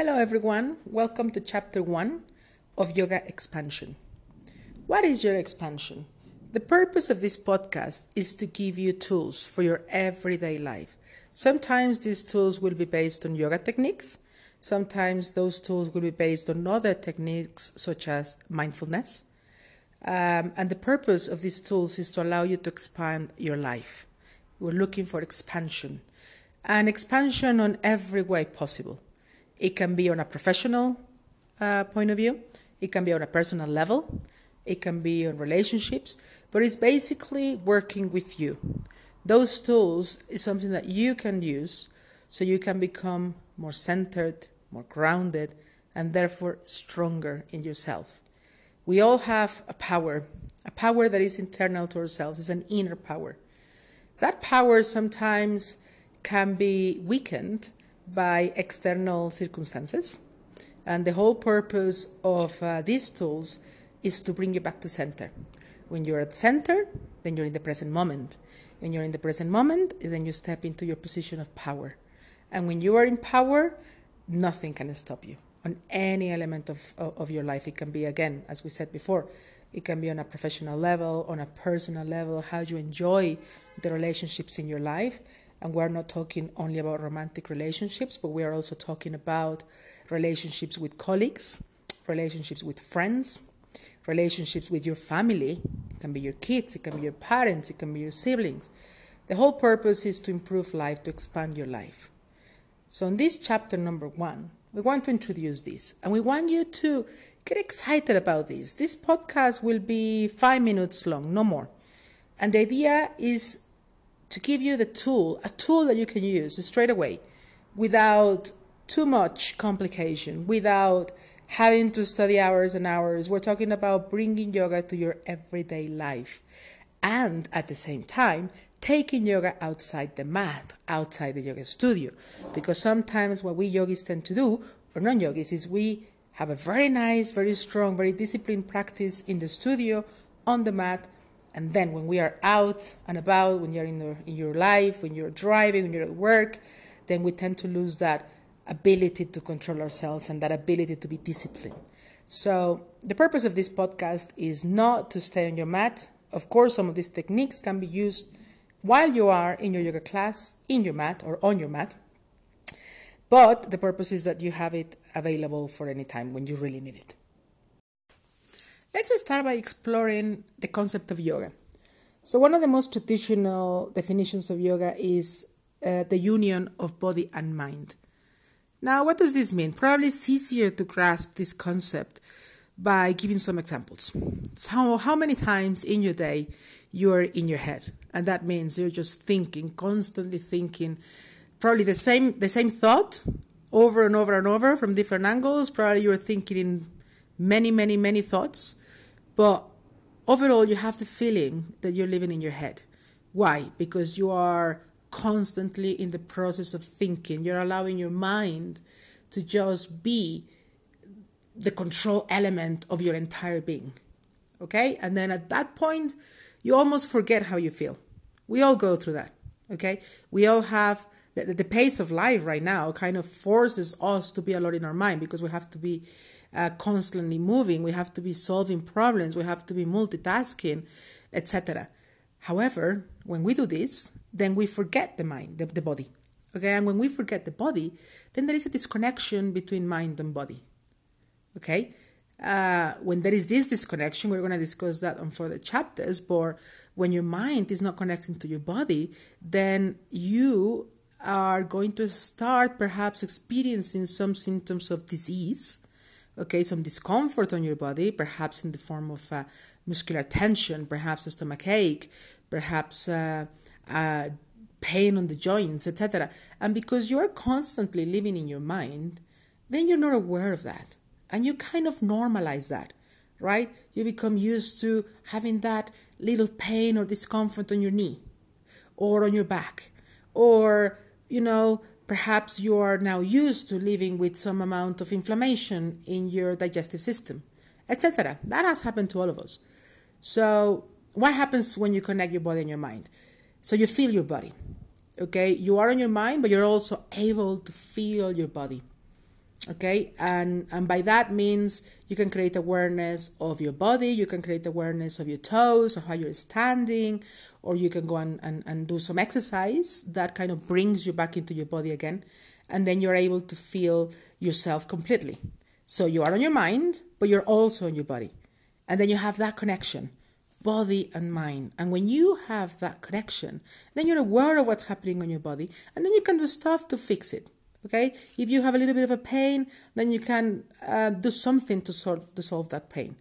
Hello, everyone. Welcome to chapter one of Yoga Expansion. What is Yoga Expansion? The purpose of this podcast is to give you tools for your everyday life. Sometimes these tools will be based on yoga techniques. Sometimes those tools will be based on other techniques such as mindfulness. Um, and the purpose of these tools is to allow you to expand your life. We're looking for expansion and expansion on every way possible. It can be on a professional uh, point of view, it can be on a personal level, it can be on relationships, but it's basically working with you. Those tools is something that you can use so you can become more centered, more grounded, and therefore stronger in yourself. We all have a power, a power that is internal to ourselves, it's an inner power. That power sometimes can be weakened by external circumstances. And the whole purpose of uh, these tools is to bring you back to center. When you're at center, then you're in the present moment. When you're in the present moment, then you step into your position of power. And when you are in power, nothing can stop you on any element of, of, of your life. It can be, again, as we said before, it can be on a professional level, on a personal level, how you enjoy the relationships in your life. And we're not talking only about romantic relationships, but we are also talking about relationships with colleagues, relationships with friends, relationships with your family. It can be your kids, it can be your parents, it can be your siblings. The whole purpose is to improve life, to expand your life. So, in this chapter number one, we want to introduce this and we want you to get excited about this. This podcast will be five minutes long, no more. And the idea is to give you the tool, a tool that you can use straight away without too much complication, without having to study hours and hours. We're talking about bringing yoga to your everyday life. And at the same time, taking yoga outside the mat, outside the yoga studio. Because sometimes what we yogis tend to do, or non yogis, is we have a very nice, very strong, very disciplined practice in the studio, on the mat, and then when we are out and about, when you're in, the, in your life, when you're driving, when you're at work, then we tend to lose that ability to control ourselves and that ability to be disciplined. So, the purpose of this podcast is not to stay on your mat. Of course, some of these techniques can be used while you are in your yoga class, in your mat, or on your mat. But the purpose is that you have it available for any time when you really need it. Let's start by exploring the concept of yoga. So, one of the most traditional definitions of yoga is uh, the union of body and mind. Now, what does this mean? Probably it's easier to grasp this concept by giving some examples. So, how many times in your day you're in your head? And that means you're just thinking, constantly thinking, probably the same the same thought over and over and over from different angles. Probably you're thinking in many, many, many thoughts but overall, you have the feeling that you're living in your head. Why? Because you are constantly in the process of thinking. You're allowing your mind to just be the control element of your entire being. Okay? And then at that point, you almost forget how you feel. We all go through that. Okay? We all have the, the pace of life right now kind of forces us to be a lot in our mind because we have to be uh, constantly moving, we have to be solving problems, we have to be multitasking, etc. However, when we do this, then we forget the mind, the, the body. Okay, and when we forget the body, then there is a disconnection between mind and body. Okay, uh, when there is this disconnection, we're going to discuss that on further chapters. But when your mind is not connecting to your body, then you are going to start perhaps experiencing some symptoms of disease okay, some discomfort on your body, perhaps in the form of uh, muscular tension, perhaps a stomach ache, perhaps uh, uh, pain on the joints, etc. And because you are constantly living in your mind, then you're not aware of that. And you kind of normalize that, right? You become used to having that little pain or discomfort on your knee or on your back or, you know, Perhaps you are now used to living with some amount of inflammation in your digestive system, etc. That has happened to all of us. So, what happens when you connect your body and your mind? So, you feel your body. Okay, you are on your mind, but you're also able to feel your body. Okay? And and by that means you can create awareness of your body you can create awareness of your toes or how you're standing or you can go and, and, and do some exercise that kind of brings you back into your body again and then you're able to feel yourself completely. So you are on your mind but you're also on your body. And then you have that connection body and mind. And when you have that connection then you're aware of what's happening on your body and then you can do stuff to fix it Okay, if you have a little bit of a pain, then you can uh, do something to solve to solve that pain.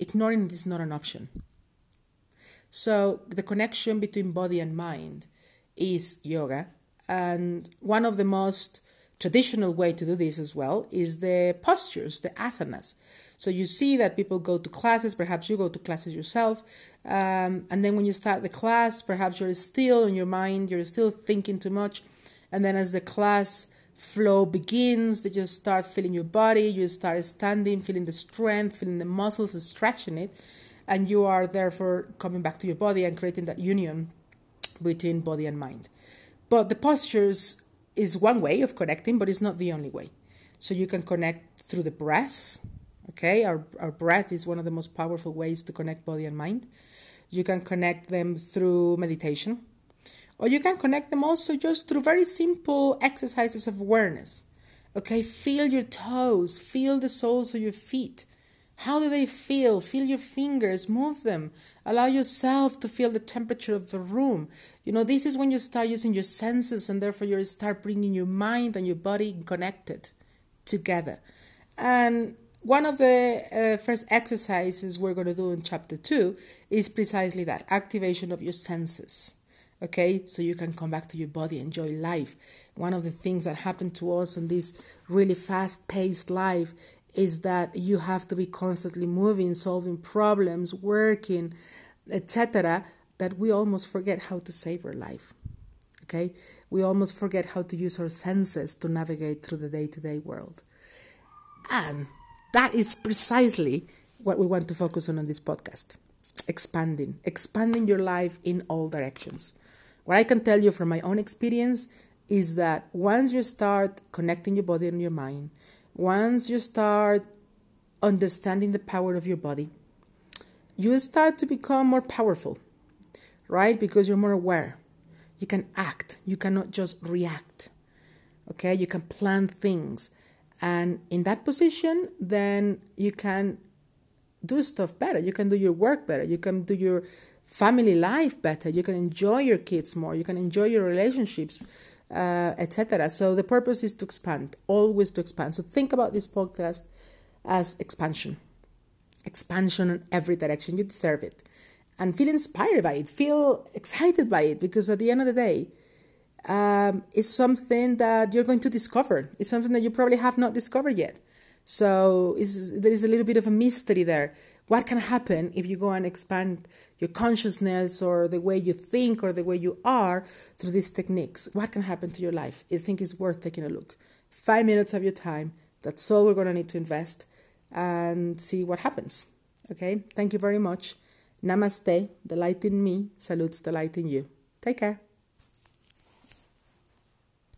Ignoring it is not an option. So the connection between body and mind is yoga, and one of the most traditional way to do this as well is the postures, the asanas. So you see that people go to classes, perhaps you go to classes yourself, um, and then when you start the class, perhaps you're still in your mind, you're still thinking too much, and then as the class flow begins, that you start feeling your body, you start standing, feeling the strength, feeling the muscles, and stretching it, and you are therefore coming back to your body and creating that union between body and mind. But the postures is one way of connecting, but it's not the only way. So you can connect through the breath. Okay, our, our breath is one of the most powerful ways to connect body and mind. You can connect them through meditation or you can connect them also just through very simple exercises of awareness. Okay, feel your toes, feel the soles of your feet. How do they feel? Feel your fingers, move them. Allow yourself to feel the temperature of the room. You know, this is when you start using your senses and therefore you start bringing your mind and your body connected together. And one of the uh, first exercises we're going to do in chapter 2 is precisely that activation of your senses okay? So you can come back to your body enjoy life. One of the things that happened to us in this really fast paced life is that you have to be constantly moving solving problems working etc that we almost forget how to savor life okay? We almost forget how to use our senses to navigate through the day-to-day world. And that is precisely what we want to focus on in this podcast. Expanding. Expanding your life in all directions what I can tell you from my own experience is that once you start connecting your body and your mind, once you start understanding the power of your body, you start to become more powerful, right? Because you're more aware. You can act, you cannot just react. Okay, you can plan things. And in that position, then you can do stuff better. You can do your work better. You can do your family life better. You can enjoy your kids more. You can enjoy your relationships, uh, etc. So the purpose is to expand, always to expand. So think about this podcast as expansion, expansion in every direction. You deserve it, and feel inspired by it. Feel excited by it because at the end of the day. Um, it's something that you're going to discover. It's something that you probably have not discovered yet. So there is a little bit of a mystery there. What can happen if you go and expand your consciousness or the way you think or the way you are through these techniques? What can happen to your life? I think it's worth taking a look. Five minutes of your time, that's all we're going to need to invest and see what happens. Okay? Thank you very much. Namaste. The light in me salutes the light in you. Take care.